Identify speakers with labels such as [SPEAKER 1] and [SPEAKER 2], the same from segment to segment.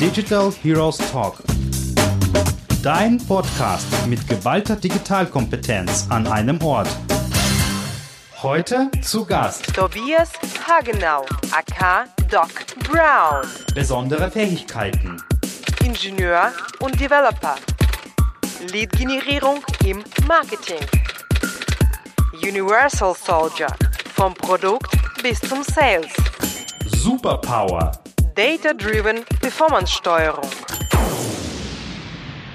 [SPEAKER 1] Digital Heroes Talk. Dein Podcast mit geballter Digitalkompetenz an einem Ort. Heute zu Gast
[SPEAKER 2] Tobias Hagenau, aka Doc Brown,
[SPEAKER 1] besondere Fähigkeiten.
[SPEAKER 2] Ingenieur und Developer. Lead-Generierung im Marketing. Universal Soldier, vom Produkt bis zum Sales.
[SPEAKER 1] Superpower.
[SPEAKER 2] Data-Driven Performance-Steuerung.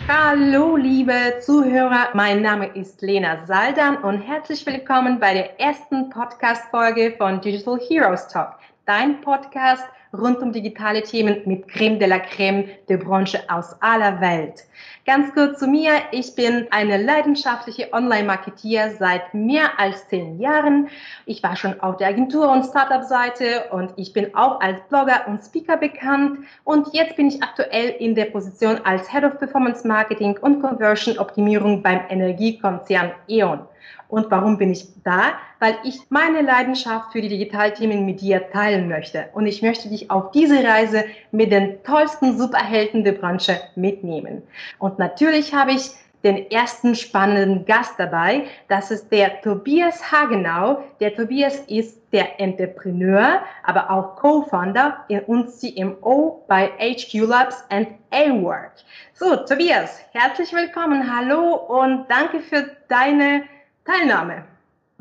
[SPEAKER 3] Hallo, liebe Zuhörer. Mein Name ist Lena Saldan und herzlich willkommen bei der ersten Podcast-Folge von Digital Heroes Talk, dein Podcast rund um digitale Themen mit Creme de la Creme der Branche aus aller Welt. Ganz kurz zu mir. Ich bin eine leidenschaftliche Online-Marketeer seit mehr als zehn Jahren. Ich war schon auf der Agentur- und Startup-Seite und ich bin auch als Blogger und Speaker bekannt. Und jetzt bin ich aktuell in der Position als Head of Performance Marketing und Conversion Optimierung beim Energiekonzern E.ON. Und warum bin ich da? Weil ich meine Leidenschaft für die Digitalthemen mit dir teilen möchte. Und ich möchte dich auf diese Reise mit den tollsten Superhelden der Branche mitnehmen. Und natürlich habe ich den ersten spannenden Gast dabei. Das ist der Tobias Hagenau. Der Tobias ist der Entrepreneur, aber auch Co-Founder und CMO bei HQ Labs and A-Work. So, Tobias, herzlich willkommen. Hallo und danke für deine Teilnahme.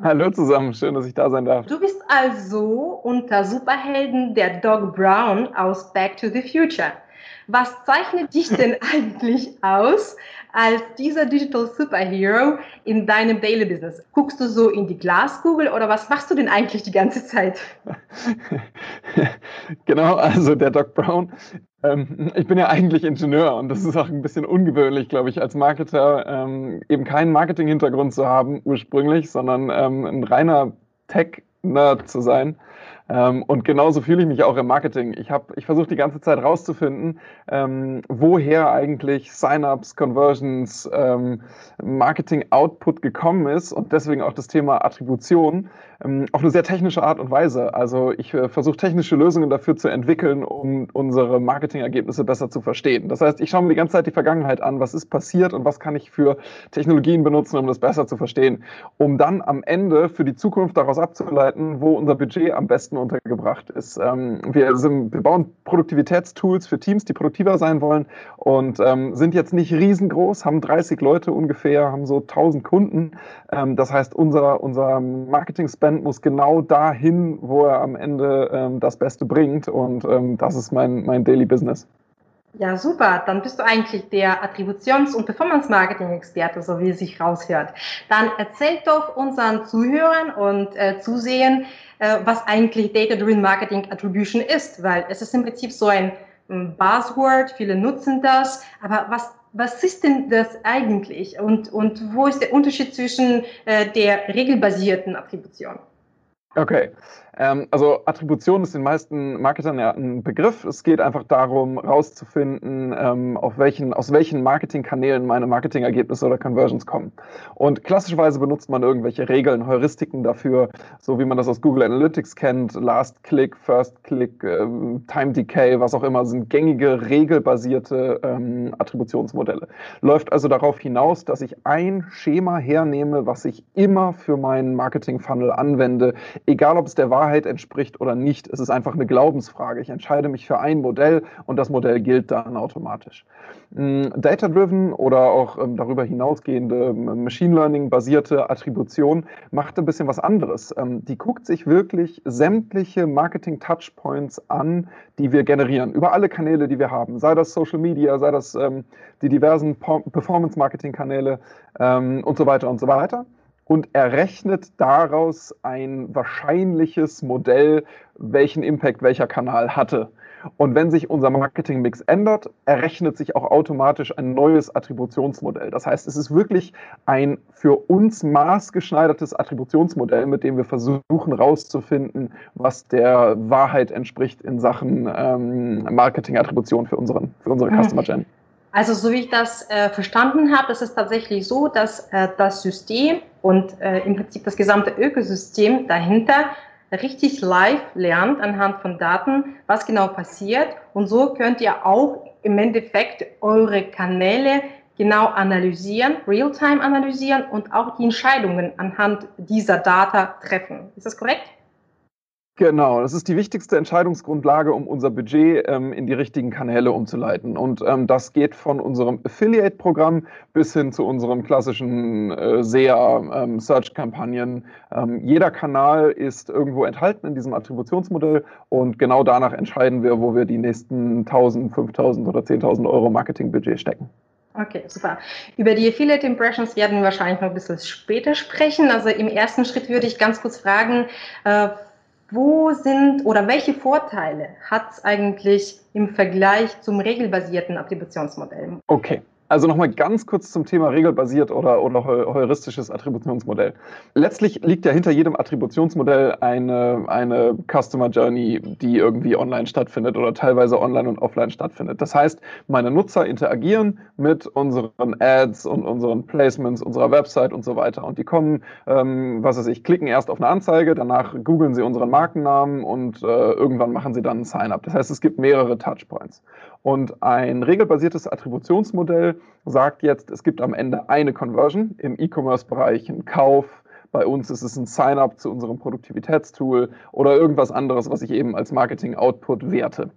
[SPEAKER 4] Hallo zusammen, schön, dass ich da sein darf.
[SPEAKER 3] Du bist also unter Superhelden der Doc Brown aus Back to the Future. Was zeichnet dich denn eigentlich aus als dieser Digital Superhero in deinem Daily Business? Guckst du so in die Glaskugel oder was machst du denn eigentlich die ganze Zeit?
[SPEAKER 4] genau, also der Doc Brown. Ähm, ich bin ja eigentlich Ingenieur und das ist auch ein bisschen ungewöhnlich, glaube ich, als Marketer ähm, eben keinen Marketing-Hintergrund zu haben ursprünglich, sondern ähm, ein reiner Tech-Nerd zu sein. Ähm, und genauso fühle ich mich auch im Marketing. Ich habe, ich versuche die ganze Zeit rauszufinden, ähm, woher eigentlich Sign-ups, Conversions, ähm, Marketing-Output gekommen ist und deswegen auch das Thema Attribution ähm, auf eine sehr technische Art und Weise. Also ich äh, versuche technische Lösungen dafür zu entwickeln, um unsere Marketingergebnisse besser zu verstehen. Das heißt, ich schaue mir die ganze Zeit die Vergangenheit an, was ist passiert und was kann ich für Technologien benutzen, um das besser zu verstehen, um dann am Ende für die Zukunft daraus abzuleiten, wo unser Budget am besten untergebracht ist. Ähm, wir, sind, wir bauen Produktivitätstools für Teams, die produktiver sein wollen und ähm, sind jetzt nicht riesengroß, haben 30 Leute ungefähr, haben so 1000 Kunden. Ähm, das heißt, unser, unser Marketing-Spend muss genau dahin, wo er am Ende ähm, das Beste bringt und ähm, das ist mein, mein Daily Business.
[SPEAKER 3] Ja, super. Dann bist du eigentlich der Attributions- und Performance-Marketing-Experte, so wie es sich raushört. Dann erzähl doch unseren Zuhörern und äh, Zusehern, was eigentlich Data-Driven Marketing Attribution ist, weil es ist im Prinzip so ein Buzzword, viele nutzen das, aber was was ist denn das eigentlich und, und wo ist der Unterschied zwischen äh, der regelbasierten Attribution?
[SPEAKER 4] Okay, ähm, also Attribution ist den meisten Marketern ja ein Begriff. Es geht einfach darum, rauszufinden, ähm, auf welchen, aus welchen Marketingkanälen meine Marketingergebnisse oder Conversions kommen. Und klassischerweise benutzt man irgendwelche Regeln, Heuristiken dafür, so wie man das aus Google Analytics kennt, Last Click, First Click, ähm, Time Decay, was auch immer, sind gängige, regelbasierte ähm, Attributionsmodelle. Läuft also darauf hinaus, dass ich ein Schema hernehme, was ich immer für meinen Marketing-Funnel anwende, egal ob es der Wahrheit entspricht oder nicht. Es ist einfach eine Glaubensfrage. Ich entscheide mich für ein Modell und das Modell gilt dann automatisch. Mm, Data-driven oder auch ähm, darüber hinausgehende ähm, Machine Learning-basierte Attribution macht ein bisschen was anderes. Ähm, die guckt sich wirklich sämtliche Marketing-Touchpoints an, die wir generieren, über alle Kanäle, die wir haben, sei das Social Media, sei das die diversen Performance-Marketing-Kanäle und so weiter und so weiter und errechnet daraus ein wahrscheinliches Modell, welchen Impact welcher Kanal hatte. Und wenn sich unser Marketingmix ändert, errechnet sich auch automatisch ein neues Attributionsmodell. Das heißt, es ist wirklich ein für uns maßgeschneidertes Attributionsmodell, mit dem wir versuchen herauszufinden, was der Wahrheit entspricht in Sachen ähm, Marketingattribution für, unseren, für unsere. Customer Gen.
[SPEAKER 3] Also so wie ich das äh, verstanden habe, ist es tatsächlich so, dass äh, das System und äh, im Prinzip das gesamte Ökosystem dahinter richtig live lernt anhand von Daten, was genau passiert. Und so könnt ihr auch im Endeffekt eure Kanäle genau analysieren, real-time analysieren und auch die Entscheidungen anhand dieser Data treffen. Ist das korrekt?
[SPEAKER 4] Genau, das ist die wichtigste Entscheidungsgrundlage, um unser Budget ähm, in die richtigen Kanäle umzuleiten. Und ähm, das geht von unserem Affiliate-Programm bis hin zu unserem klassischen äh, SEA-Search-Kampagnen. Ähm, ähm, jeder Kanal ist irgendwo enthalten in diesem Attributionsmodell und genau danach entscheiden wir, wo wir die nächsten 1000, 5000 oder 10.000 Euro Marketingbudget stecken.
[SPEAKER 3] Okay, super. Über die Affiliate Impressions werden wir wahrscheinlich noch ein bisschen später sprechen. Also im ersten Schritt würde ich ganz kurz fragen, äh, wo sind oder welche Vorteile hat es eigentlich im Vergleich zum regelbasierten Attributionsmodell?
[SPEAKER 4] Okay, also nochmal ganz kurz zum Thema regelbasiert oder, oder heuristisches Attributionsmodell. Letztlich liegt ja hinter jedem Attributionsmodell eine, eine Customer Journey, die irgendwie online stattfindet oder teilweise online und offline stattfindet. Das heißt, meine Nutzer interagieren mit unseren Ads und unseren Placements, unserer Website und so weiter. Und die kommen, ähm, was weiß ich, klicken erst auf eine Anzeige, danach googeln sie unseren Markennamen und äh, irgendwann machen sie dann ein Sign-up. Das heißt, es gibt mehrere Touchpoints. Und ein regelbasiertes Attributionsmodell sagt jetzt, es gibt am Ende eine Conversion im E-Commerce-Bereich, ein Kauf. Bei uns ist es ein Sign-up zu unserem Produktivitätstool oder irgendwas anderes, was ich eben als Marketing-Output werte.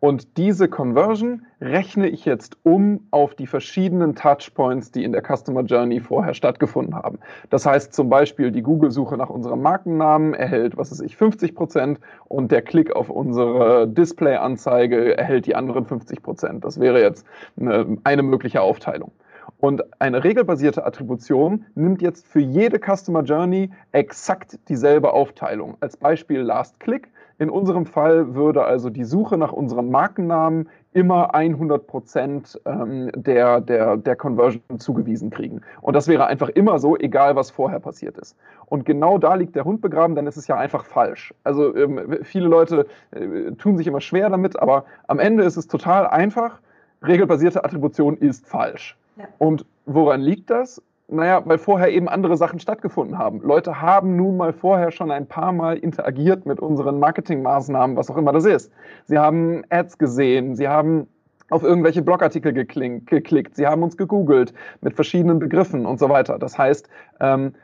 [SPEAKER 4] Und diese Conversion rechne ich jetzt um auf die verschiedenen Touchpoints, die in der Customer Journey vorher stattgefunden haben. Das heißt zum Beispiel, die Google-Suche nach unserem Markennamen erhält, was weiß ich, 50 Prozent und der Klick auf unsere Display-Anzeige erhält die anderen 50 Prozent. Das wäre jetzt eine, eine mögliche Aufteilung. Und eine regelbasierte Attribution nimmt jetzt für jede Customer Journey exakt dieselbe Aufteilung. Als Beispiel Last Click in unserem Fall würde also die Suche nach unserem Markennamen immer 100 Prozent ähm, der, der, der Conversion zugewiesen kriegen. Und das wäre einfach immer so, egal was vorher passiert ist. Und genau da liegt der Hund begraben, denn es ist ja einfach falsch. Also ähm, viele Leute äh, tun sich immer schwer damit, aber am Ende ist es total einfach. Regelbasierte Attribution ist falsch. Ja. Und woran liegt das? Naja, weil vorher eben andere Sachen stattgefunden haben. Leute haben nun mal vorher schon ein paar Mal interagiert mit unseren Marketingmaßnahmen, was auch immer das ist. Sie haben Ads gesehen, sie haben auf irgendwelche Blogartikel geklickt, sie haben uns gegoogelt mit verschiedenen Begriffen und so weiter. Das heißt, ähm,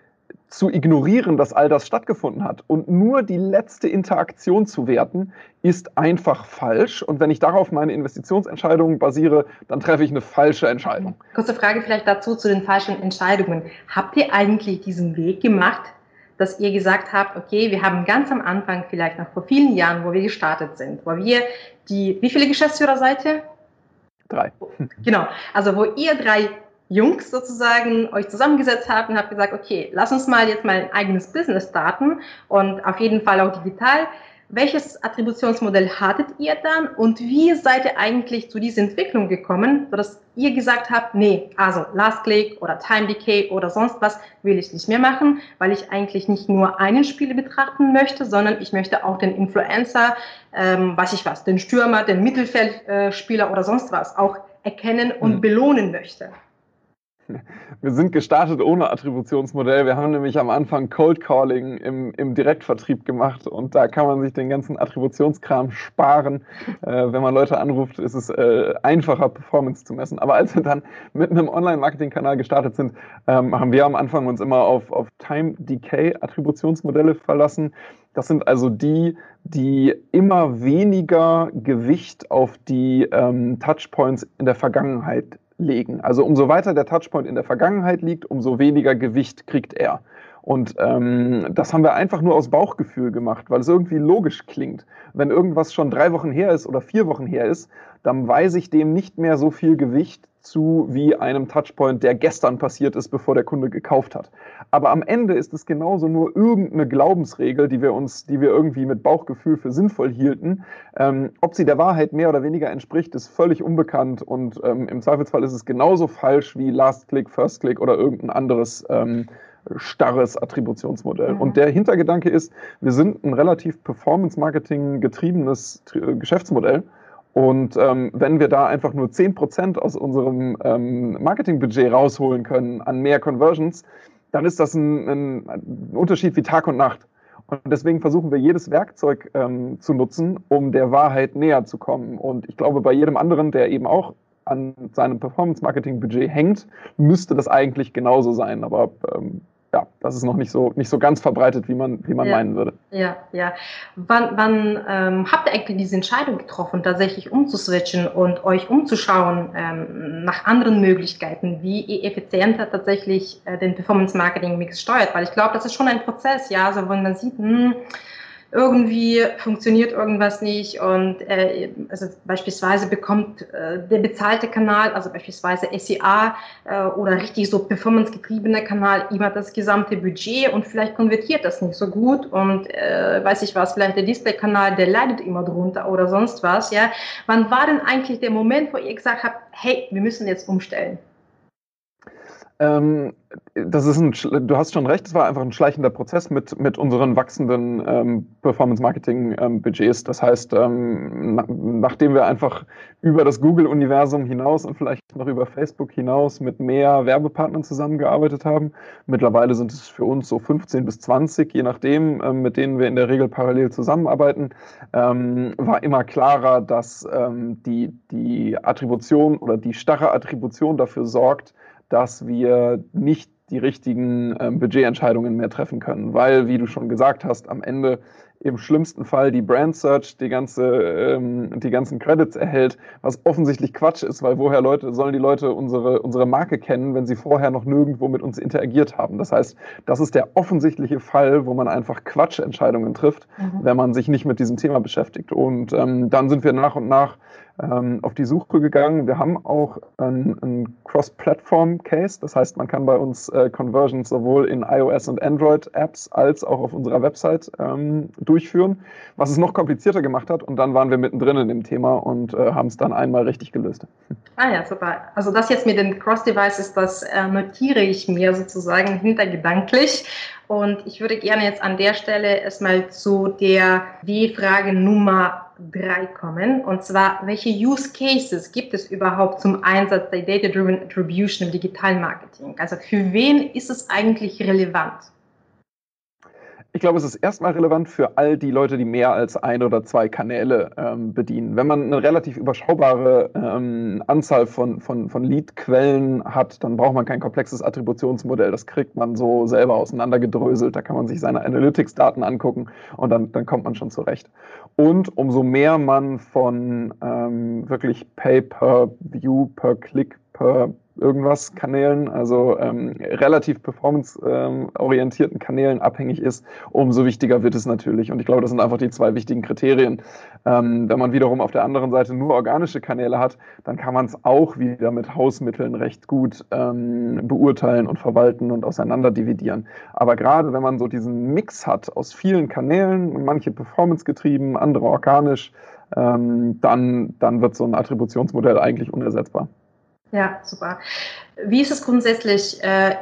[SPEAKER 4] zu ignorieren, dass all das stattgefunden hat und nur die letzte Interaktion zu werten, ist einfach falsch. Und wenn ich darauf meine Investitionsentscheidungen basiere, dann treffe ich eine falsche Entscheidung.
[SPEAKER 3] Kurze Frage vielleicht dazu zu den falschen Entscheidungen. Habt ihr eigentlich diesen Weg gemacht, dass ihr gesagt habt, okay, wir haben ganz am Anfang, vielleicht noch vor vielen Jahren, wo wir gestartet sind, wo wir die, wie viele Geschäftsführer seid ihr?
[SPEAKER 4] Drei.
[SPEAKER 3] Genau. Also, wo ihr drei Jungs sozusagen euch zusammengesetzt habt und habt gesagt, okay, lass uns mal jetzt mal ein eigenes Business starten und auf jeden Fall auch digital. Welches Attributionsmodell hattet ihr dann und wie seid ihr eigentlich zu dieser Entwicklung gekommen, sodass ihr gesagt habt, nee, also Last Click oder Time Decay oder sonst was will ich nicht mehr machen, weil ich eigentlich nicht nur einen Spieler betrachten möchte, sondern ich möchte auch den Influencer, ähm, weiß ich was, den Stürmer, den Mittelfeldspieler oder sonst was auch erkennen und mhm. belohnen möchte.
[SPEAKER 4] Wir sind gestartet ohne Attributionsmodell. Wir haben nämlich am Anfang Cold Calling im, im Direktvertrieb gemacht und da kann man sich den ganzen Attributionskram sparen. Äh, wenn man Leute anruft, ist es äh, einfacher, Performance zu messen. Aber als wir dann mit einem Online-Marketing-Kanal gestartet sind, ähm, haben wir am Anfang uns immer auf, auf Time Decay Attributionsmodelle verlassen. Das sind also die, die immer weniger Gewicht auf die ähm, Touchpoints in der Vergangenheit legen. Also umso weiter der Touchpoint in der Vergangenheit liegt, umso weniger Gewicht kriegt er. Und ähm, das haben wir einfach nur aus Bauchgefühl gemacht, weil es irgendwie logisch klingt. Wenn irgendwas schon drei Wochen her ist oder vier Wochen her ist, dann weise ich dem nicht mehr so viel Gewicht zu wie einem Touchpoint, der gestern passiert ist, bevor der Kunde gekauft hat. Aber am Ende ist es genauso nur irgendeine Glaubensregel, die wir uns, die wir irgendwie mit Bauchgefühl für sinnvoll hielten. Ähm, ob sie der Wahrheit mehr oder weniger entspricht, ist völlig unbekannt und ähm, im Zweifelsfall ist es genauso falsch wie Last Click, First Click oder irgendein anderes ähm, starres Attributionsmodell. Und der Hintergedanke ist, wir sind ein relativ Performance-Marketing getriebenes Geschäftsmodell. Und ähm, wenn wir da einfach nur 10% aus unserem ähm, Marketingbudget rausholen können an mehr Conversions, dann ist das ein, ein, ein Unterschied wie Tag und Nacht. Und deswegen versuchen wir jedes Werkzeug ähm, zu nutzen, um der Wahrheit näher zu kommen. Und ich glaube, bei jedem anderen, der eben auch an seinem Performance-Marketing-Budget hängt, müsste das eigentlich genauso sein. Aber ähm, ja, das ist noch nicht so, nicht so ganz verbreitet, wie man, wie man
[SPEAKER 3] ja.
[SPEAKER 4] meinen würde.
[SPEAKER 3] Ja, ja. Wann, wann ähm, habt ihr eigentlich diese Entscheidung getroffen, tatsächlich umzuswitchen und euch umzuschauen ähm, nach anderen Möglichkeiten, wie ihr effizienter tatsächlich äh, den Performance-Marketing-Mix steuert? Weil ich glaube, das ist schon ein Prozess, ja, also wenn man sieht, hm, irgendwie funktioniert irgendwas nicht und äh, also beispielsweise bekommt äh, der bezahlte Kanal, also beispielsweise SEA äh, oder richtig so performance-getriebener Kanal immer das gesamte Budget und vielleicht konvertiert das nicht so gut und äh, weiß ich was, vielleicht der Display-Kanal, der leidet immer drunter oder sonst was, ja. Wann war denn eigentlich der Moment, wo ihr gesagt habt, hey, wir müssen jetzt umstellen?
[SPEAKER 4] Ähm, das ist ein, du hast schon recht, es war einfach ein schleichender Prozess mit, mit unseren wachsenden ähm, Performance-Marketing-Budgets. Ähm, das heißt, ähm, na, nachdem wir einfach über das Google-Universum hinaus und vielleicht noch über Facebook hinaus mit mehr Werbepartnern zusammengearbeitet haben, mittlerweile sind es für uns so 15 bis 20, je nachdem, ähm, mit denen wir in der Regel parallel zusammenarbeiten, ähm, war immer klarer, dass die, die Attribution oder die starre Attribution dafür sorgt, dass wir nicht die richtigen ähm, Budgetentscheidungen mehr treffen können, weil, wie du schon gesagt hast, am Ende im schlimmsten Fall die Brand Search die, ganze, ähm, die ganzen Credits erhält, was offensichtlich Quatsch ist, weil woher Leute, sollen die Leute unsere, unsere Marke kennen, wenn sie vorher noch nirgendwo mit uns interagiert haben. Das heißt, das ist der offensichtliche Fall, wo man einfach Quatschentscheidungen trifft, mhm. wenn man sich nicht mit diesem Thema beschäftigt. Und ähm, dann sind wir nach und nach ähm, auf die Suche gegangen. Wir haben auch einen Cross-Platform-Case, das heißt, man kann bei uns äh, Conversions sowohl in iOS und Android-Apps als auch auf unserer Website ähm, durchführen, was es noch komplizierter gemacht hat. Und dann waren wir mittendrin in dem Thema und äh, haben es dann einmal richtig gelöst.
[SPEAKER 3] Ah ja, super. Also das jetzt mit den Cross-Devices, das äh, notiere ich mir sozusagen hintergedanklich. Und ich würde gerne jetzt an der Stelle erstmal zu der W-Frage Nummer drei kommen. Und zwar, welche Use Cases gibt es überhaupt zum Einsatz der Data-Driven Attribution im Digitalmarketing? Also für wen ist es eigentlich relevant?
[SPEAKER 4] Ich glaube, es ist erstmal relevant für all die Leute, die mehr als ein oder zwei Kanäle ähm, bedienen. Wenn man eine relativ überschaubare ähm, Anzahl von, von, von Lead-Quellen hat, dann braucht man kein komplexes Attributionsmodell. Das kriegt man so selber auseinandergedröselt. Da kann man sich seine Analytics-Daten angucken und dann, dann kommt man schon zurecht. Und umso mehr man von ähm, wirklich Pay-per-View, per Click, per irgendwas Kanälen, also ähm, relativ performance-orientierten Kanälen abhängig ist, umso wichtiger wird es natürlich. Und ich glaube, das sind einfach die zwei wichtigen Kriterien. Ähm, wenn man wiederum auf der anderen Seite nur organische Kanäle hat, dann kann man es auch wieder mit Hausmitteln recht gut ähm, beurteilen und verwalten und auseinander dividieren. Aber gerade wenn man so diesen Mix hat aus vielen Kanälen, manche performance-getrieben, andere organisch, ähm, dann, dann wird so ein Attributionsmodell eigentlich unersetzbar.
[SPEAKER 3] Ja, super. Wie ist es grundsätzlich? Äh,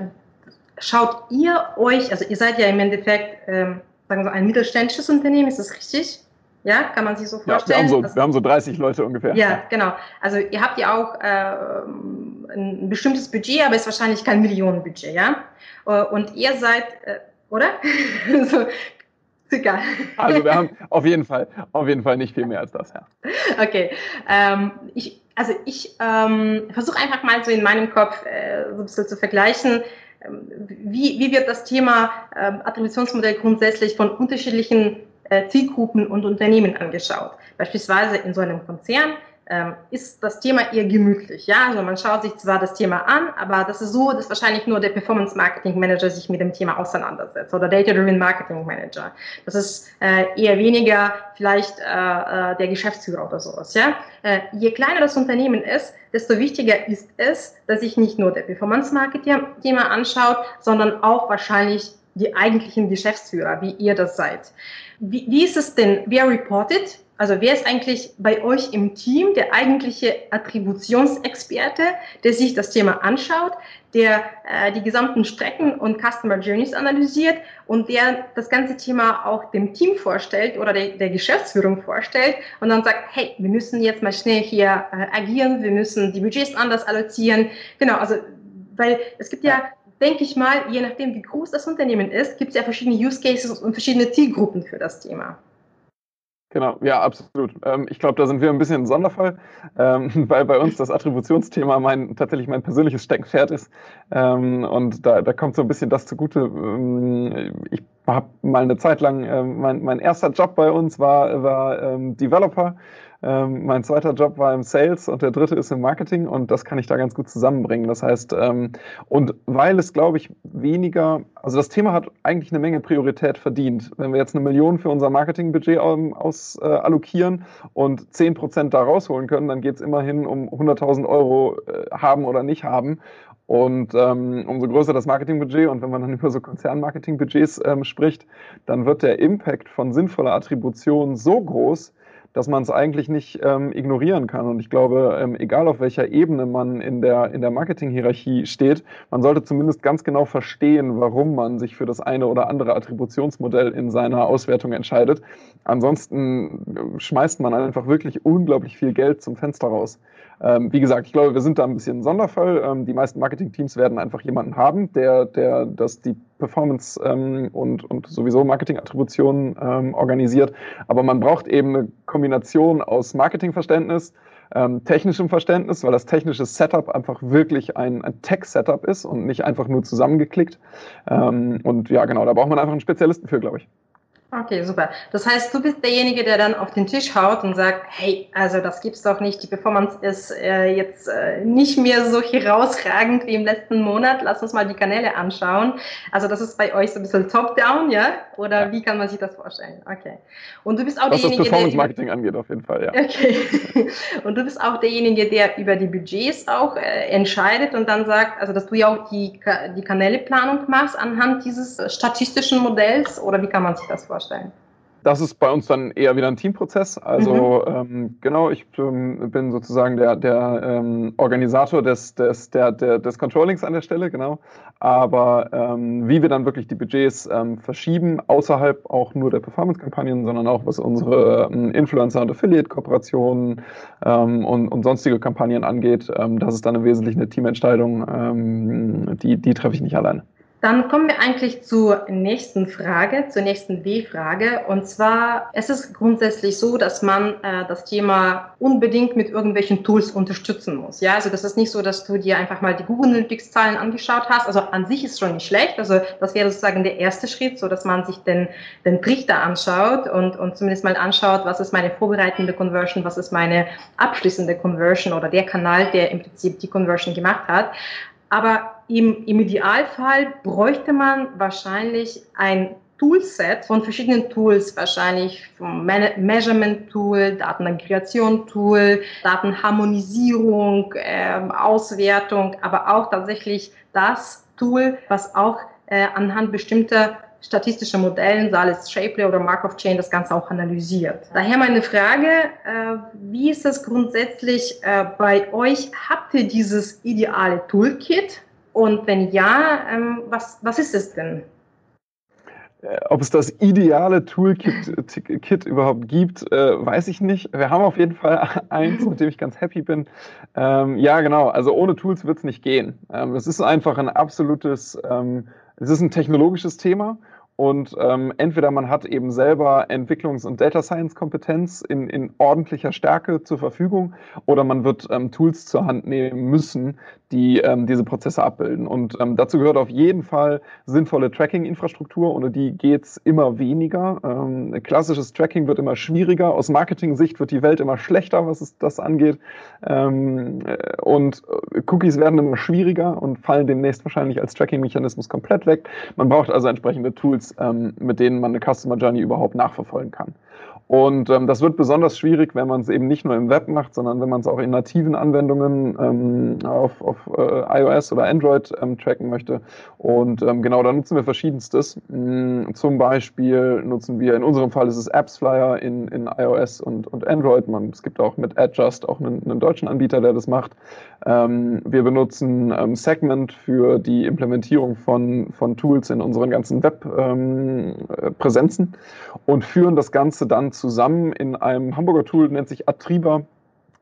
[SPEAKER 3] schaut ihr euch, also ihr seid ja im Endeffekt, ähm, sagen wir so, ein mittelständisches Unternehmen, ist das richtig? Ja, kann man sich so vorstellen?
[SPEAKER 4] Ja, wir, haben so, also, wir haben so 30 Leute ungefähr.
[SPEAKER 3] Ja, genau. Also ihr habt ja auch äh, ein bestimmtes Budget, aber es ist wahrscheinlich kein Millionenbudget, ja? Äh, und ihr seid, äh, oder? so,
[SPEAKER 4] Egal. Also wir haben auf jeden Fall, auf jeden Fall nicht viel mehr als das, ja.
[SPEAKER 3] Okay. Ähm, ich, also ich ähm, versuche einfach mal so in meinem Kopf äh, so ein bisschen zu vergleichen, ähm, wie, wie wird das Thema äh, Attributionsmodell grundsätzlich von unterschiedlichen äh, Zielgruppen und Unternehmen angeschaut. Beispielsweise in so einem Konzern ähm, ist das Thema eher gemütlich. Ja, also man schaut sich zwar das Thema an, aber das ist so, dass wahrscheinlich nur der Performance Marketing Manager sich mit dem Thema auseinandersetzt oder Data Driven Marketing Manager. Das ist äh, eher weniger vielleicht äh, äh, der Geschäftsführer oder sowas. Ja, äh, je kleiner das Unternehmen ist, desto wichtiger ist es, dass sich nicht nur der Performance Marketing Thema anschaut, sondern auch wahrscheinlich die eigentlichen Geschäftsführer, wie ihr das seid. Wie, wie ist es denn? Wer reportet? Also wer ist eigentlich bei euch im Team der eigentliche Attributionsexperte, der sich das Thema anschaut, der äh, die gesamten Strecken und Customer Journeys analysiert und der das ganze Thema auch dem Team vorstellt oder der, der Geschäftsführung vorstellt und dann sagt, hey, wir müssen jetzt mal schnell hier äh, agieren, wir müssen die Budgets anders allozieren. Genau, also weil es gibt ja denke ich mal, je nachdem, wie groß das Unternehmen ist, gibt es ja verschiedene Use Cases und verschiedene Zielgruppen für das Thema.
[SPEAKER 4] Genau, ja, absolut. Ähm, ich glaube, da sind wir ein bisschen ein Sonderfall, ähm, weil bei uns das Attributionsthema mein, tatsächlich mein persönliches Steckenpferd ist. Ähm, und da, da kommt so ein bisschen das zugute. Ähm, ich habe mal eine Zeit lang, äh, mein, mein erster Job bei uns war, war ähm, Developer ähm, mein zweiter Job war im Sales und der dritte ist im Marketing und das kann ich da ganz gut zusammenbringen. Das heißt, ähm, und weil es, glaube ich, weniger, also das Thema hat eigentlich eine Menge Priorität verdient. Wenn wir jetzt eine Million für unser Marketingbudget aus äh, allokieren und zehn Prozent da rausholen können, dann geht es immerhin um 100.000 Euro äh, haben oder nicht haben. Und ähm, umso größer das Marketingbudget und wenn man dann über so Konzernmarketingbudgets ähm, spricht, dann wird der Impact von sinnvoller Attribution so groß, dass man es eigentlich nicht ähm, ignorieren kann. Und ich glaube, ähm, egal auf welcher Ebene man in der, in der Marketinghierarchie steht, man sollte zumindest ganz genau verstehen, warum man sich für das eine oder andere Attributionsmodell in seiner Auswertung entscheidet. Ansonsten äh, schmeißt man einfach wirklich unglaublich viel Geld zum Fenster raus. Ähm, wie gesagt, ich glaube, wir sind da ein bisschen ein Sonderfall. Ähm, die meisten Marketingteams werden einfach jemanden haben, der, der das die Performance ähm, und, und sowieso Marketing-Attributionen ähm, organisiert. Aber man braucht eben eine Kombination aus Marketingverständnis, ähm, technischem Verständnis, weil das technische Setup einfach wirklich ein, ein Tech-Setup ist und nicht einfach nur zusammengeklickt. Ähm, und ja, genau, da braucht man einfach einen Spezialisten für, glaube ich.
[SPEAKER 3] Okay, super. Das heißt, du bist derjenige, der dann auf den Tisch haut und sagt, hey, also das gibt's doch nicht. Die Performance ist äh, jetzt äh, nicht mehr so herausragend wie im letzten Monat. Lass uns mal die Kanäle anschauen. Also das ist bei euch so ein bisschen top-down, ja? Oder ja. wie kann man sich das vorstellen? Okay. Und du bist auch
[SPEAKER 4] Was
[SPEAKER 3] derjenige,
[SPEAKER 4] das Performance Marketing angeht, auf jeden Fall, ja.
[SPEAKER 3] Okay. Und du bist auch derjenige, der über die Budgets auch äh, entscheidet und dann sagt, also dass du ja auch die, die Kanäleplanung machst anhand dieses statistischen Modells oder wie kann man sich das vorstellen? Vorstellen?
[SPEAKER 4] Das ist bei uns dann eher wieder ein Teamprozess. Also mhm. ähm, genau, ich ähm, bin sozusagen der, der ähm, Organisator des, des, der, der, des Controllings an der Stelle, genau. Aber ähm, wie wir dann wirklich die Budgets ähm, verschieben, außerhalb auch nur der Performance-Kampagnen, sondern auch was unsere ähm, Influencer- und Affiliate-Kooperationen und, und, sonstige Kampagnen angeht, das ist dann im Wesentlichen eine Teamentscheidung, die, die treffe ich nicht alleine.
[SPEAKER 3] Dann kommen wir eigentlich zur nächsten Frage, zur nächsten W-Frage. Und zwar, es ist grundsätzlich so, dass man äh, das Thema unbedingt mit irgendwelchen Tools unterstützen muss. Ja, also das ist nicht so, dass du dir einfach mal die Google Analytics Zahlen angeschaut hast. Also an sich ist schon nicht schlecht. Also das wäre sozusagen der erste Schritt, so dass man sich den, den Trichter anschaut und, und zumindest mal anschaut, was ist meine vorbereitende Conversion, was ist meine abschließende Conversion oder der Kanal, der im Prinzip die Conversion gemacht hat. Aber im, im Idealfall bräuchte man wahrscheinlich ein Toolset von verschiedenen Tools, wahrscheinlich vom Measurement-Tool, Datenaggregation-Tool, Datenharmonisierung, äh, Auswertung, aber auch tatsächlich das Tool, was auch äh, anhand bestimmter statistischer Modellen, sei es Shapley oder Markov Chain, das Ganze auch analysiert. Daher meine Frage, äh, wie ist das grundsätzlich äh, bei euch? Habt ihr dieses ideale Toolkit? Und wenn ja, ähm, was, was ist es denn?
[SPEAKER 4] Äh, ob es das ideale Toolkit Kit überhaupt gibt, äh, weiß ich nicht. Wir haben auf jeden Fall eins, mit dem ich ganz happy bin. Ähm, ja, genau. Also ohne Tools wird es nicht gehen. Ähm, es ist einfach ein absolutes, ähm, es ist ein technologisches Thema und ähm, entweder man hat eben selber Entwicklungs- und Data Science-Kompetenz in, in ordentlicher Stärke zur Verfügung oder man wird ähm, Tools zur Hand nehmen müssen, die ähm, diese Prozesse abbilden. Und ähm, dazu gehört auf jeden Fall sinnvolle Tracking-Infrastruktur. Ohne die geht's immer weniger. Ähm, klassisches Tracking wird immer schwieriger. Aus Marketing-Sicht wird die Welt immer schlechter, was es, das angeht. Ähm, äh, und äh, Cookies werden immer schwieriger und fallen demnächst wahrscheinlich als Tracking-Mechanismus komplett weg. Man braucht also entsprechende Tools, ähm, mit denen man eine Customer Journey überhaupt nachverfolgen kann. Und ähm, das wird besonders schwierig, wenn man es eben nicht nur im Web macht, sondern wenn man es auch in nativen Anwendungen ähm, auf, auf äh, iOS oder Android ähm, tracken möchte. Und ähm, genau, da nutzen wir verschiedenstes. Mhm, zum Beispiel nutzen wir, in unserem Fall ist es AppsFlyer in, in iOS und, und Android. Man, es gibt auch mit Adjust auch einen, einen deutschen Anbieter, der das macht. Ähm, wir benutzen ähm, Segment für die Implementierung von, von Tools in unseren ganzen Web-Präsenzen ähm, und führen das Ganze dann zusammen in einem Hamburger Tool, nennt sich Atriba.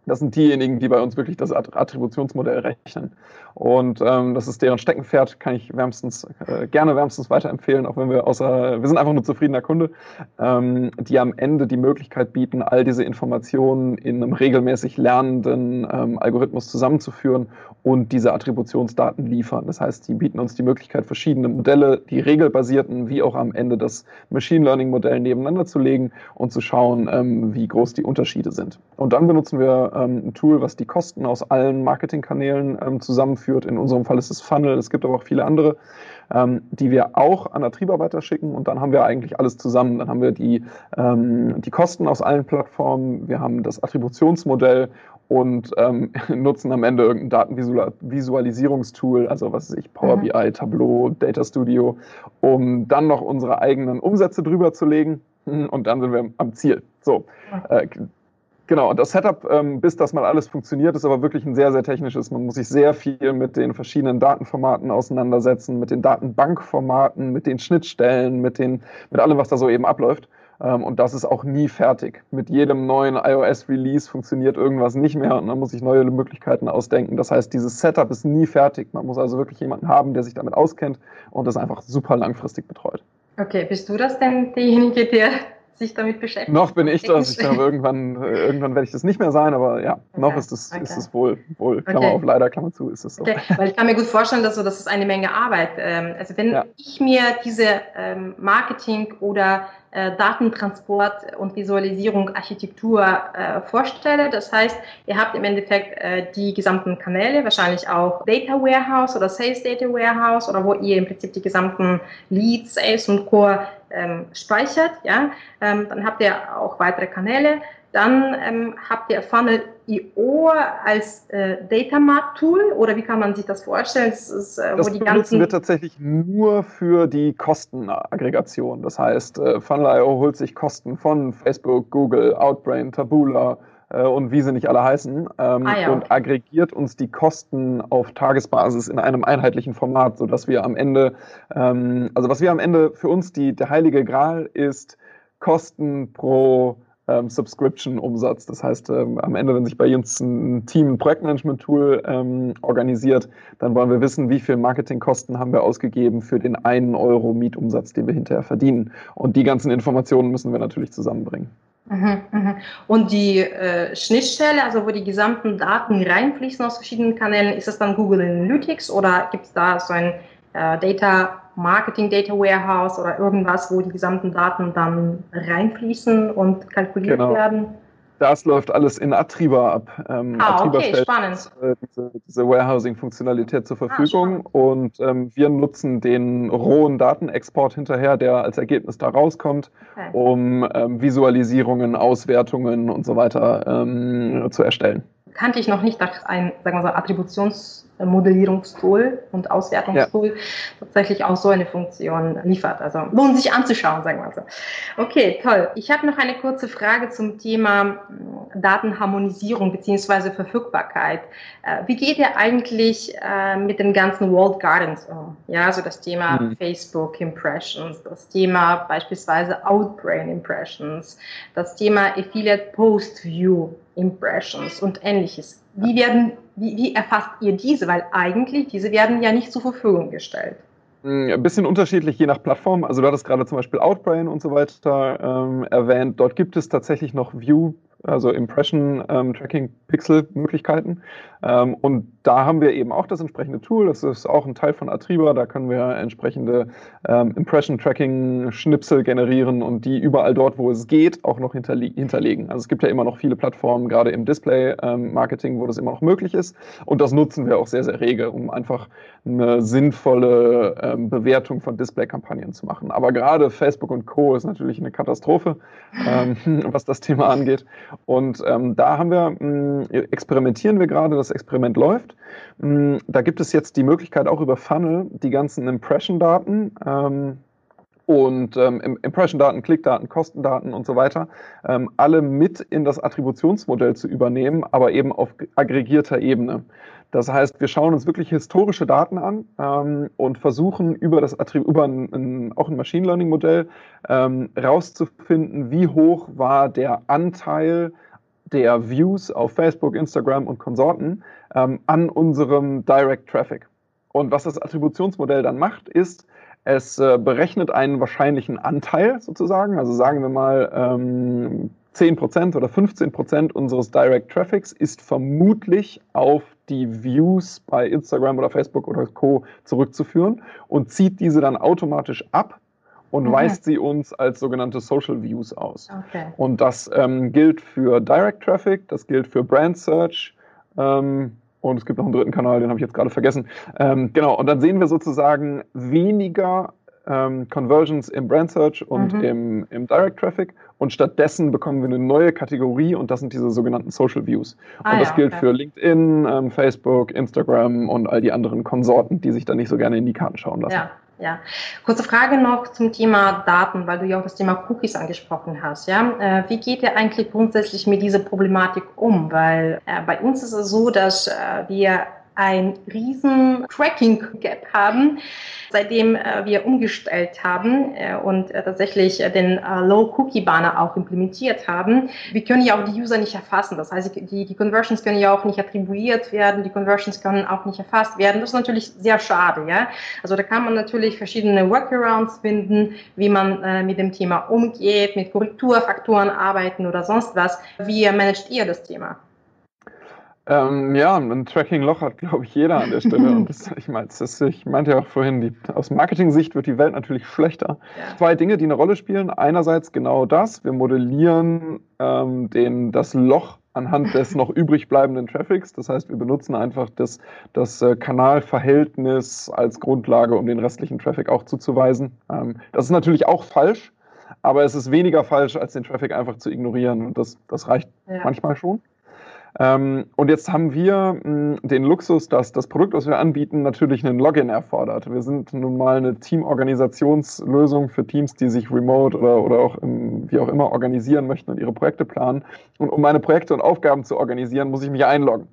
[SPEAKER 4] Das sind diejenigen, die bei uns wirklich das Attributionsmodell rechnen. Und ähm, das ist deren Steckenpferd, kann ich wärmstens, äh, gerne wärmstens weiterempfehlen, auch wenn wir außer, wir sind einfach nur zufriedener Kunde, ähm, die am Ende die Möglichkeit bieten, all diese Informationen in einem regelmäßig lernenden ähm, Algorithmus zusammenzuführen und diese Attributionsdaten liefern. Das heißt, die bieten uns die Möglichkeit, verschiedene Modelle, die regelbasierten, wie auch am Ende das Machine Learning Modell nebeneinander zu legen und zu schauen, ähm, wie groß die Unterschiede sind. Und dann benutzen wir ähm, ein Tool, was die Kosten aus allen Marketingkanälen ähm, zusammenführt führt. In unserem Fall ist es Funnel, es gibt aber auch viele andere, ähm, die wir auch an Vertriebsarbeiter schicken und dann haben wir eigentlich alles zusammen. Dann haben wir die, ähm, die Kosten aus allen Plattformen, wir haben das Attributionsmodell und ähm, nutzen am Ende irgendein Datenvisualisierungstool, also was weiß ich, Power mhm. BI, Tableau, Data Studio, um dann noch unsere eigenen Umsätze drüber zu legen und dann sind wir am Ziel. So, äh, Genau, und das Setup, ähm, bis das mal alles funktioniert, ist aber wirklich ein sehr, sehr technisches. Man muss sich sehr viel mit den verschiedenen Datenformaten auseinandersetzen, mit den Datenbankformaten, mit den Schnittstellen, mit, den, mit allem, was da so eben abläuft. Ähm, und das ist auch nie fertig. Mit jedem neuen iOS-Release funktioniert irgendwas nicht mehr und man muss sich neue Möglichkeiten ausdenken. Das heißt, dieses Setup ist nie fertig. Man muss also wirklich jemanden haben, der sich damit auskennt und das einfach super langfristig betreut.
[SPEAKER 3] Okay, bist du das denn derjenige, der sich damit beschäftigt.
[SPEAKER 4] Noch bin ich das. Ich glaube, irgendwann, äh, irgendwann werde ich das nicht mehr sein, aber ja, okay. noch ist es, okay. ist es wohl, wohl, Klammer okay. auf, leider, Klammer zu, ist es so.
[SPEAKER 3] Okay. Weil ich kann mir gut vorstellen, dass so, das ist eine Menge Arbeit. Ähm, also wenn ja. ich mir diese ähm, Marketing oder Datentransport und Visualisierung Architektur äh, vorstelle. Das heißt, ihr habt im Endeffekt äh, die gesamten Kanäle, wahrscheinlich auch Data Warehouse oder Sales Data Warehouse oder wo ihr im Prinzip die gesamten Leads, Sales und Core ähm, speichert. Ja? Ähm, dann habt ihr auch weitere Kanäle. Dann ähm, habt ihr Funnel.io als äh, Data Mart Tool oder wie kann man sich das vorstellen?
[SPEAKER 4] Das, ist, äh, das ganzen wir tatsächlich nur für die Kostenaggregation. Das heißt, äh, Funnel.io holt sich Kosten von Facebook, Google, Outbrain, Taboola äh, und wie sie nicht alle heißen ähm, ah, ja, und aggregiert uns die Kosten auf Tagesbasis in einem einheitlichen Format, sodass wir am Ende, ähm, also was wir am Ende für uns die, der heilige Gral ist, Kosten pro ähm, Subscription-Umsatz. Das heißt, ähm, am Ende, wenn sich bei uns ein Team ein Projektmanagement-Tool ähm, organisiert, dann wollen wir wissen, wie viel Marketingkosten haben wir ausgegeben für den einen Euro Mietumsatz, den wir hinterher verdienen. Und die ganzen Informationen müssen wir natürlich zusammenbringen.
[SPEAKER 3] Mhm, mhm. Und die äh, Schnittstelle, also wo die gesamten Daten reinfließen aus verschiedenen Kanälen, ist das dann Google Analytics oder gibt es da so ein äh, Data Marketing Data Warehouse oder irgendwas, wo die gesamten Daten dann reinfließen und kalkuliert genau. werden?
[SPEAKER 4] Das läuft alles in Attriba ab.
[SPEAKER 3] Ähm, ah, Attriba okay, spannend.
[SPEAKER 4] Äh, diese, diese Warehousing-Funktionalität zur ah, Verfügung ah, und ähm, wir nutzen den rohen Datenexport hinterher, der als Ergebnis da rauskommt, okay. um ähm, Visualisierungen, Auswertungen und so weiter ähm, zu erstellen.
[SPEAKER 3] Kannte ich noch nicht, dass ein sagen wir so, Attributions- Modellierungstool und Auswertungstool ja. Tatsächlich auch so eine Funktion liefert. Also lohnt sich anzuschauen, sagen wir so. Okay, toll. Ich habe noch eine kurze Frage zum Thema hm, Datenharmonisierung beziehungsweise Verfügbarkeit. Äh, wie geht ihr eigentlich äh, mit den ganzen Walled Gardens um? Ja, also das Thema mhm. Facebook Impressions, das Thema beispielsweise Outbrain Impressions, das Thema Affiliate Post View Impressions und ähnliches. Wie werden wie, wie erfasst ihr diese? Weil eigentlich, diese werden ja nicht zur Verfügung gestellt.
[SPEAKER 4] Ein bisschen unterschiedlich je nach Plattform. Also du hattest gerade zum Beispiel Outbrain und so weiter ähm, erwähnt. Dort gibt es tatsächlich noch View also Impression ähm, Tracking Pixel Möglichkeiten. Ähm, und da haben wir eben auch das entsprechende Tool. Das ist auch ein Teil von Atriba. Da können wir entsprechende ähm, Impression Tracking Schnipsel generieren und die überall dort, wo es geht, auch noch hinterle hinterlegen. Also es gibt ja immer noch viele Plattformen, gerade im Display ähm, Marketing, wo das immer noch möglich ist. Und das nutzen wir auch sehr, sehr rege, um einfach eine sinnvolle ähm, Bewertung von Display-Kampagnen zu machen. Aber gerade Facebook und Co. ist natürlich eine Katastrophe, was das Thema angeht. Und ähm, da haben wir, mh, experimentieren wir gerade, das Experiment läuft. Mh, da gibt es jetzt die Möglichkeit, auch über Funnel die ganzen Impression-Daten ähm, und ähm, Impression-Daten, Klickdaten, Kostendaten und so weiter, ähm, alle mit in das Attributionsmodell zu übernehmen, aber eben auf aggregierter Ebene. Das heißt, wir schauen uns wirklich historische Daten an ähm, und versuchen über das Attribut, über ein, ein, auch ein Machine Learning Modell ähm, rauszufinden, wie hoch war der Anteil der Views auf Facebook, Instagram und Konsorten ähm, an unserem Direct Traffic. Und was das Attributionsmodell dann macht, ist, es äh, berechnet einen wahrscheinlichen Anteil sozusagen, also sagen wir mal ähm, 10% oder 15% unseres Direct Traffics ist vermutlich auf die Views bei Instagram oder Facebook oder Co. zurückzuführen und zieht diese dann automatisch ab und mhm. weist sie uns als sogenannte Social Views aus. Okay. Und das ähm, gilt für Direct Traffic, das gilt für Brand Search ähm, und es gibt noch einen dritten Kanal, den habe ich jetzt gerade vergessen. Ähm, genau, und dann sehen wir sozusagen weniger ähm, Conversions im Brand Search und mhm. im, im Direct Traffic und stattdessen bekommen wir eine neue Kategorie und das sind diese sogenannten Social Views. Ah, und das ja, gilt okay. für LinkedIn, ähm, Facebook, Instagram und all die anderen Konsorten, die sich da nicht so gerne in die Karten schauen lassen.
[SPEAKER 3] Ja. Ja, kurze Frage noch zum Thema Daten, weil du ja auch das Thema Cookies angesprochen hast. Ja, äh, wie geht ihr eigentlich grundsätzlich mit dieser Problematik um? Weil äh, bei uns ist es so, dass äh, wir ein riesen Tracking-Gap haben, seitdem äh, wir umgestellt haben äh, und äh, tatsächlich den Low-Cookie-Banner auch implementiert haben. Wir können ja auch die User nicht erfassen. Das heißt, die, die Conversions können ja auch nicht attribuiert werden, die Conversions können auch nicht erfasst werden. Das ist natürlich sehr schade. Ja? Also da kann man natürlich verschiedene Workarounds finden, wie man äh, mit dem Thema umgeht, mit Korrekturfaktoren arbeiten oder sonst was. Wie managt ihr das Thema?
[SPEAKER 4] Ähm, ja, ein Tracking-Loch hat, glaube ich, jeder an der Stelle. Und das, ich, mein, das, ich meinte ja auch vorhin, die, aus Marketing-Sicht wird die Welt natürlich schlechter. Ja. Zwei Dinge, die eine Rolle spielen. Einerseits genau das, wir modellieren ähm, den, das Loch anhand des noch übrig bleibenden Traffics. Das heißt, wir benutzen einfach das, das äh, Kanalverhältnis als Grundlage, um den restlichen Traffic auch zuzuweisen. Ähm, das ist natürlich auch falsch, aber es ist weniger falsch, als den Traffic einfach zu ignorieren. Und das, das reicht ja. manchmal schon. Ähm, und jetzt haben wir mh, den Luxus, dass das Produkt, was wir anbieten, natürlich einen Login erfordert. Wir sind nun mal eine Teamorganisationslösung für Teams, die sich remote oder, oder auch im, wie auch immer organisieren möchten und ihre Projekte planen. Und um meine Projekte und Aufgaben zu organisieren, muss ich mich einloggen.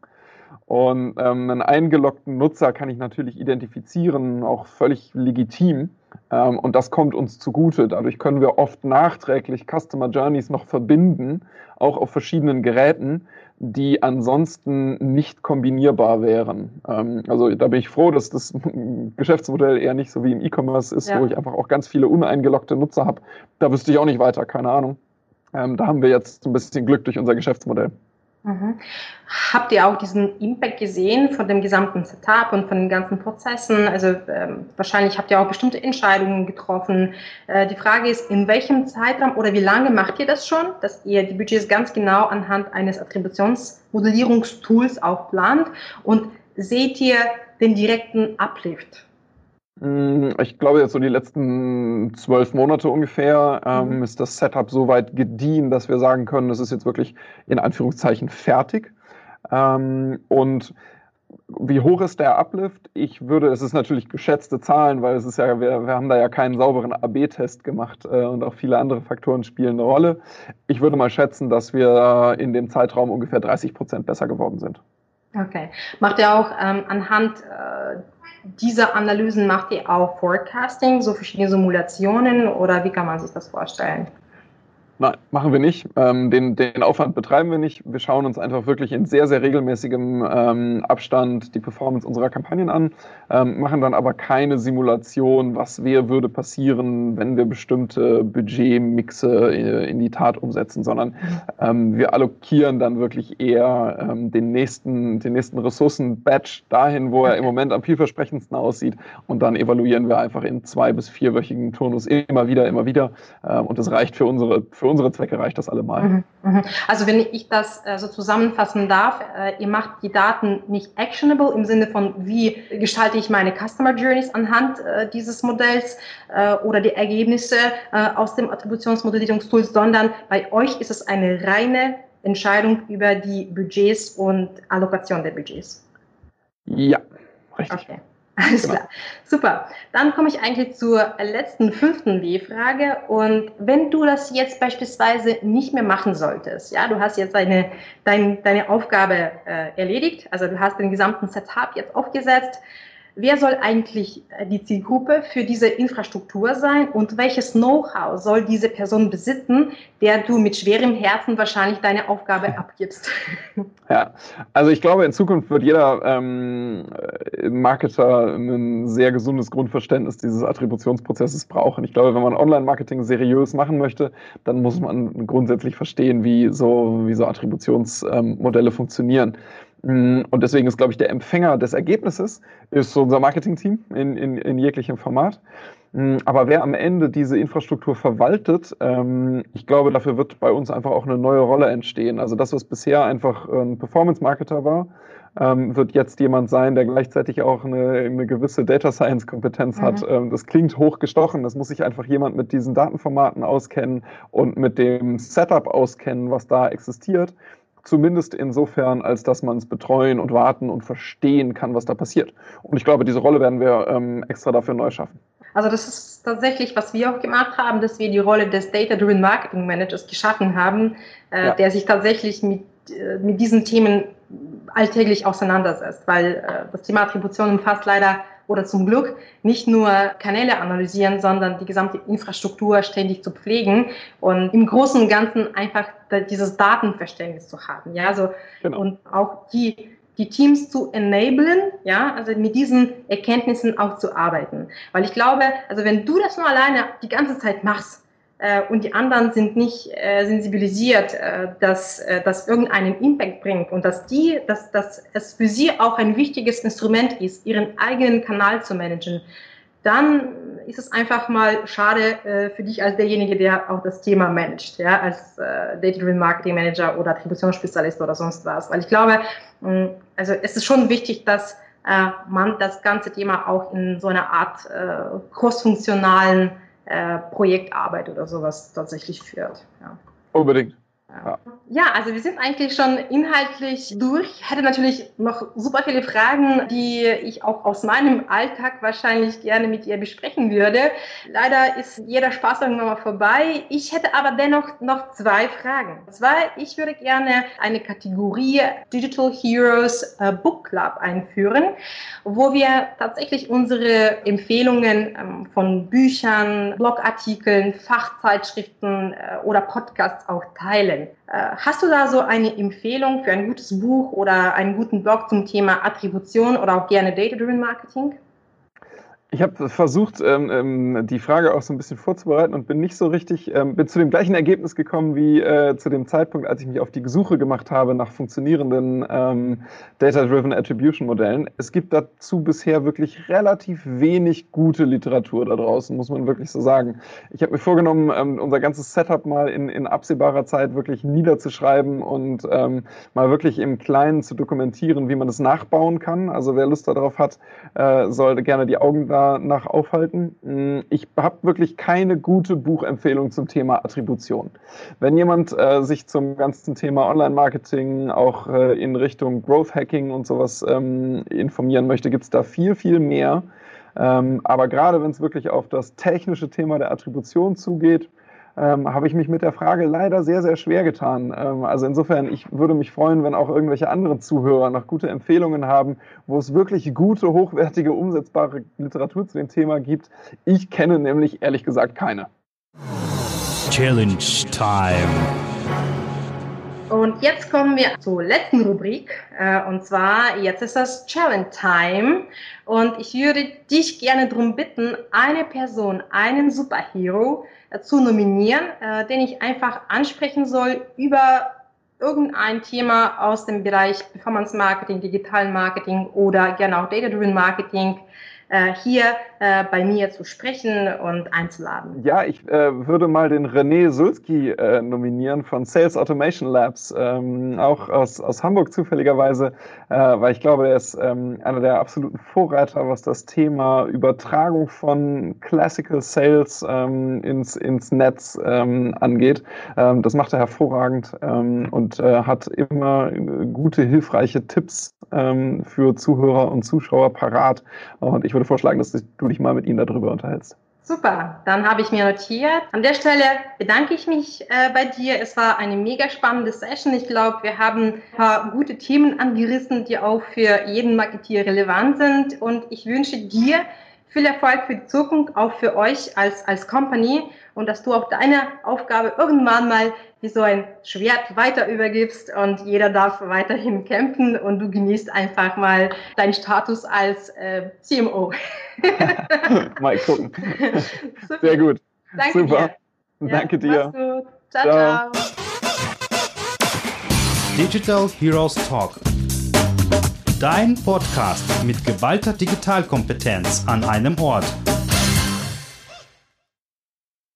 [SPEAKER 4] Und ähm, einen eingeloggten Nutzer kann ich natürlich identifizieren, auch völlig legitim. Ähm, und das kommt uns zugute. Dadurch können wir oft nachträglich Customer Journeys noch verbinden, auch auf verschiedenen Geräten, die ansonsten nicht kombinierbar wären. Ähm, also da bin ich froh, dass das Geschäftsmodell eher nicht so wie im E-Commerce ist, ja. wo ich einfach auch ganz viele uneingeloggte Nutzer habe. Da wüsste ich auch nicht weiter, keine Ahnung. Ähm, da haben wir jetzt ein bisschen Glück durch unser Geschäftsmodell.
[SPEAKER 3] Mhm. Habt ihr auch diesen Impact gesehen von dem gesamten Setup und von den ganzen Prozessen? Also ähm, wahrscheinlich habt ihr auch bestimmte Entscheidungen getroffen. Äh, die Frage ist, in welchem Zeitraum oder wie lange macht ihr das schon, dass ihr die Budgets ganz genau anhand eines Attributionsmodellierungstools auch plant? Und seht ihr den direkten Uplift?
[SPEAKER 4] Mm, ich glaube, jetzt so die letzten zwölf Monate ungefähr ähm, mhm. ist das Setup so weit gediehen, dass wir sagen können, es ist jetzt wirklich in Anführungszeichen fertig. Ähm, und wie hoch ist der Uplift? Ich würde, es ist natürlich geschätzte Zahlen, weil es ist ja, wir, wir haben da ja keinen sauberen AB-Test gemacht äh, und auch viele andere Faktoren spielen eine Rolle. Ich würde mal schätzen, dass wir in dem Zeitraum ungefähr 30 Prozent besser geworden sind.
[SPEAKER 3] Okay. Macht ihr auch ähm, anhand äh, dieser Analysen, macht ihr auch Forecasting, so verschiedene Simulationen oder wie kann man sich das vorstellen?
[SPEAKER 4] Nein, machen wir nicht. Ähm, den, den Aufwand betreiben wir nicht. Wir schauen uns einfach wirklich in sehr, sehr regelmäßigem ähm, Abstand die Performance unserer Kampagnen an, ähm, machen dann aber keine Simulation, was wäre, würde passieren, wenn wir bestimmte Budgetmixe äh, in die Tat umsetzen, sondern ähm, wir allokieren dann wirklich eher ähm, den nächsten, den nächsten Ressourcen-Batch dahin, wo er im Moment am vielversprechendsten aussieht und dann evaluieren wir einfach in zwei- bis vierwöchigen Turnus immer wieder, immer wieder ähm, und das reicht für unsere, für für unsere Zwecke reicht das allemal. Mhm,
[SPEAKER 3] mhm. Also wenn ich das äh, so zusammenfassen darf, äh, ihr macht die Daten nicht actionable im Sinne von, wie gestalte ich meine Customer Journeys anhand äh, dieses Modells oder die Ergebnisse aus dem Attributionsmodellierungstool, sondern bei euch ist es eine reine Entscheidung über die Budgets und Allokation der Budgets.
[SPEAKER 4] Ja, richtig.
[SPEAKER 3] Okay. Alles klar. Super. Dann komme ich eigentlich zur letzten fünften W-Frage. Und wenn du das jetzt beispielsweise nicht mehr machen solltest, ja, du hast jetzt deine, dein, deine Aufgabe äh, erledigt, also du hast den gesamten Setup jetzt aufgesetzt, wer soll eigentlich äh, die Zielgruppe für diese Infrastruktur sein und welches Know-how soll diese Person besitzen, der du mit schwerem Herzen wahrscheinlich deine Aufgabe abgibst?
[SPEAKER 4] Ja, also ich glaube, in Zukunft wird jeder ähm, Marketer ein sehr gesundes Grundverständnis dieses Attributionsprozesses brauchen. Ich glaube, wenn man Online-Marketing seriös machen möchte, dann muss man grundsätzlich verstehen, wie so, wie so Attributionsmodelle ähm, funktionieren. Mm, und deswegen ist, glaube ich, der Empfänger des Ergebnisses ist unser Marketing-Team in, in, in jeglichem Format. Mm, aber wer am Ende diese Infrastruktur verwaltet, ähm, ich glaube, dafür wird bei uns einfach auch eine neue Rolle entstehen. Also das, was bisher einfach ein Performance-Marketer war, ähm, wird jetzt jemand sein, der gleichzeitig auch eine, eine gewisse Data Science-Kompetenz mhm. hat. Ähm, das klingt hochgestochen. Das muss sich einfach jemand mit diesen Datenformaten auskennen und mit dem Setup auskennen, was da existiert. Zumindest insofern, als dass man es betreuen und warten und verstehen kann, was da passiert. Und ich glaube, diese Rolle werden wir ähm, extra dafür neu schaffen.
[SPEAKER 3] Also das ist tatsächlich, was wir auch gemacht haben, dass wir die Rolle des Data-Driven Marketing Managers geschaffen haben, äh, ja. der sich tatsächlich mit, äh, mit diesen Themen alltäglich auseinandersetzt, weil äh, das Thema Attribution umfasst leider oder zum Glück nicht nur Kanäle analysieren, sondern die gesamte Infrastruktur ständig zu pflegen und im Großen und Ganzen einfach dieses Datenverständnis zu haben. Ja, also genau. und auch die die Teams zu enablen, ja, also mit diesen Erkenntnissen auch zu arbeiten. Weil ich glaube, also wenn du das nur alleine die ganze Zeit machst, und die anderen sind nicht äh, sensibilisiert, äh, dass äh, das irgendeinen Impact bringt und dass die, dass, dass es für sie auch ein wichtiges Instrument ist, ihren eigenen Kanal zu managen, dann ist es einfach mal schade äh, für dich als derjenige, der auch das Thema managt, ja, als äh, Data-Driven Marketing Manager oder Attributionsspezialist oder sonst was. Weil ich glaube, also es ist schon wichtig, dass äh, man das ganze Thema auch in so einer Art äh, crossfunktionalen äh, Projektarbeit oder sowas tatsächlich führt. Ja.
[SPEAKER 4] Unbedingt.
[SPEAKER 3] Ja. also wir sind eigentlich schon inhaltlich durch. Ich hätte natürlich noch super viele Fragen, die ich auch aus meinem Alltag wahrscheinlich gerne mit ihr besprechen würde. Leider ist jeder Spaß irgendwann mal vorbei. Ich hätte aber dennoch noch zwei Fragen. Zwei, ich würde gerne eine Kategorie Digital Heroes äh, Book Club einführen, wo wir tatsächlich unsere Empfehlungen ähm, von Büchern, Blogartikeln, Fachzeitschriften äh, oder Podcasts auch teilen. Äh, hast du da so eine Empfehlung für ein gutes Buch oder einen guten Blog zum Thema Attribution oder auch gerne Data-Driven Marketing?
[SPEAKER 4] Ich habe versucht, ähm, ähm, die Frage auch so ein bisschen vorzubereiten und bin nicht so richtig, ähm, bin zu dem gleichen Ergebnis gekommen wie äh, zu dem Zeitpunkt, als ich mich auf die Suche gemacht habe nach funktionierenden ähm, Data-Driven Attribution Modellen. Es gibt dazu bisher wirklich relativ wenig gute Literatur da draußen, muss man wirklich so sagen. Ich habe mir vorgenommen, ähm, unser ganzes Setup mal in, in absehbarer Zeit wirklich niederzuschreiben und ähm, mal wirklich im Kleinen zu dokumentieren, wie man das nachbauen kann. Also wer Lust darauf hat, äh, sollte gerne die Augen da nach aufhalten. Mm, ich habe wirklich keine gute Buchempfehlung zum Thema Attribution. Wenn jemand äh, sich zum ganzen Thema Online-Marketing auch äh, in Richtung Growth Hacking und sowas ähm, informieren möchte, gibt es da viel, viel mehr. Ähm, aber gerade wenn es wirklich auf das technische Thema der Attribution zugeht, ähm, habe ich mich mit der Frage leider sehr, sehr schwer getan. Ähm, also insofern, ich würde mich freuen, wenn auch irgendwelche anderen Zuhörer noch gute Empfehlungen haben, wo es wirklich gute, hochwertige, umsetzbare Literatur zu dem Thema gibt. Ich kenne nämlich ehrlich gesagt keine.
[SPEAKER 1] Challenge Time.
[SPEAKER 3] Und jetzt kommen wir zur letzten Rubrik. Äh, und zwar, jetzt ist das Challenge Time. Und ich würde dich gerne darum bitten, eine Person, einen Superhero, zu nominieren, äh, den ich einfach ansprechen soll über irgendein Thema aus dem Bereich Performance Marketing, Digitalen Marketing oder gerne auch Data Driven Marketing äh, hier äh, bei mir zu sprechen und einzuladen.
[SPEAKER 4] Ja, ich äh, würde mal den René Sulski äh, nominieren von Sales Automation Labs, ähm, auch aus, aus Hamburg zufälligerweise, äh, weil ich glaube, er ist ähm, einer der absoluten Vorreiter, was das Thema Übertragung von Classical Sales ähm, ins, ins Netz angeht. Das macht er hervorragend und äh, hat immer gute, hilfreiche Tipps für Zuhörer und Zuschauer parat. Und ich würde vorschlagen, dass du dich mal mit ihm darüber unterhältst.
[SPEAKER 3] Super, dann habe ich mir notiert. An der Stelle bedanke ich mich äh, bei dir. Es war eine mega spannende Session. Ich glaube, wir haben ein paar gute Themen angerissen, die auch für jeden Marketier relevant sind. Und ich wünsche dir viel Erfolg für die Zukunft, auch für euch als, als Company und dass du auch deine Aufgabe irgendwann mal wie so ein Schwert weiter übergibst und jeder darf weiterhin kämpfen und du genießt einfach mal deinen Status als äh, CMO.
[SPEAKER 4] mal gucken. Sehr gut.
[SPEAKER 3] Danke
[SPEAKER 4] Super.
[SPEAKER 3] dir.
[SPEAKER 4] Danke dir.
[SPEAKER 3] Ciao, ciao.
[SPEAKER 4] Ciao.
[SPEAKER 1] Digital Heroes Talk. Dein Podcast mit geballter Digitalkompetenz an einem Ort.